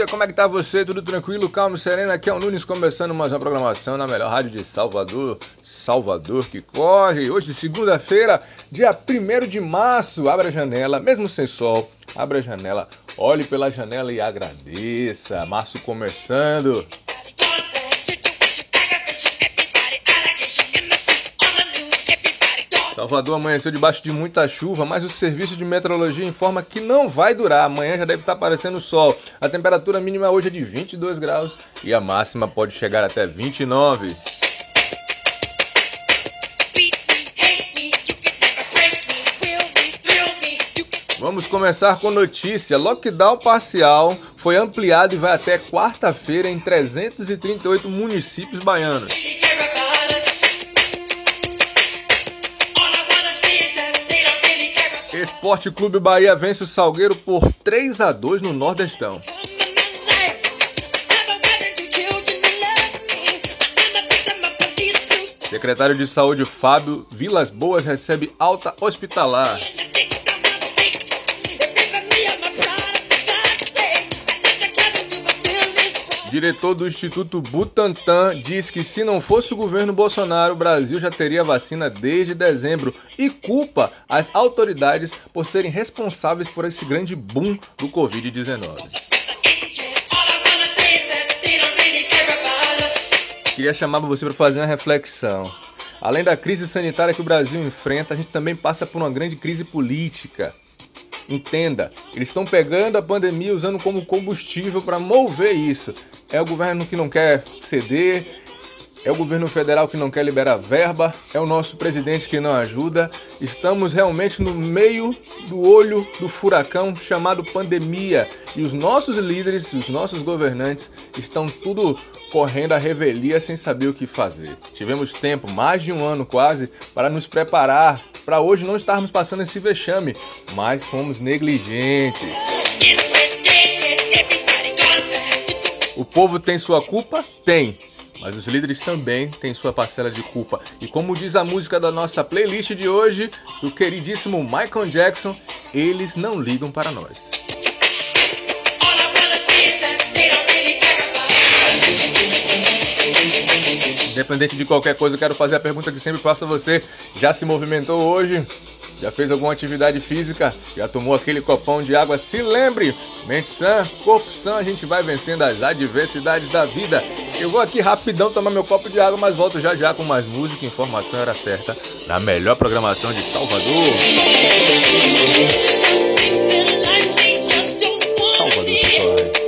dia, como é que tá você? Tudo tranquilo, calmo, sereno? Aqui é o Nunes começando mais uma programação na melhor rádio de Salvador, Salvador que corre. Hoje, segunda-feira, dia 1 de março. Abra a janela, mesmo sem sol, abra a janela, olhe pela janela e agradeça. Março começando. Salvador amanheceu debaixo de muita chuva, mas o serviço de meteorologia informa que não vai durar. Amanhã já deve estar aparecendo sol. A temperatura mínima hoje é de 22 graus e a máxima pode chegar até 29. Vamos começar com notícia. Lockdown parcial foi ampliado e vai até quarta-feira em 338 municípios baianos. Esporte Clube Bahia vence o Salgueiro por 3 a 2 no Nordestão. Secretário de Saúde Fábio Vilas Boas recebe alta hospitalar. Diretor do Instituto Butantan diz que se não fosse o governo Bolsonaro, o Brasil já teria vacina desde dezembro e culpa as autoridades por serem responsáveis por esse grande boom do Covid-19. Queria chamar você para fazer uma reflexão. Além da crise sanitária que o Brasil enfrenta, a gente também passa por uma grande crise política. Entenda, eles estão pegando a pandemia usando como combustível para mover isso é o governo que não quer ceder, é o governo federal que não quer liberar verba, é o nosso presidente que não ajuda. Estamos realmente no meio do olho do furacão chamado pandemia e os nossos líderes, os nossos governantes estão tudo correndo a revelia sem saber o que fazer. Tivemos tempo, mais de um ano quase, para nos preparar para hoje não estarmos passando esse vexame, mas fomos negligentes. Povo tem sua culpa? Tem. Mas os líderes também têm sua parcela de culpa. E como diz a música da nossa playlist de hoje, do queridíssimo Michael Jackson, eles não ligam para nós. Independente de qualquer coisa, quero fazer a pergunta que sempre faço a você. Já se movimentou hoje? Já fez alguma atividade física? Já tomou aquele copão de água? Se lembre, mente sã, corpo sã, a gente vai vencendo as adversidades da vida. Eu vou aqui rapidão tomar meu copo de água, mas volto já já com mais música e informação era certa na melhor programação de Salvador.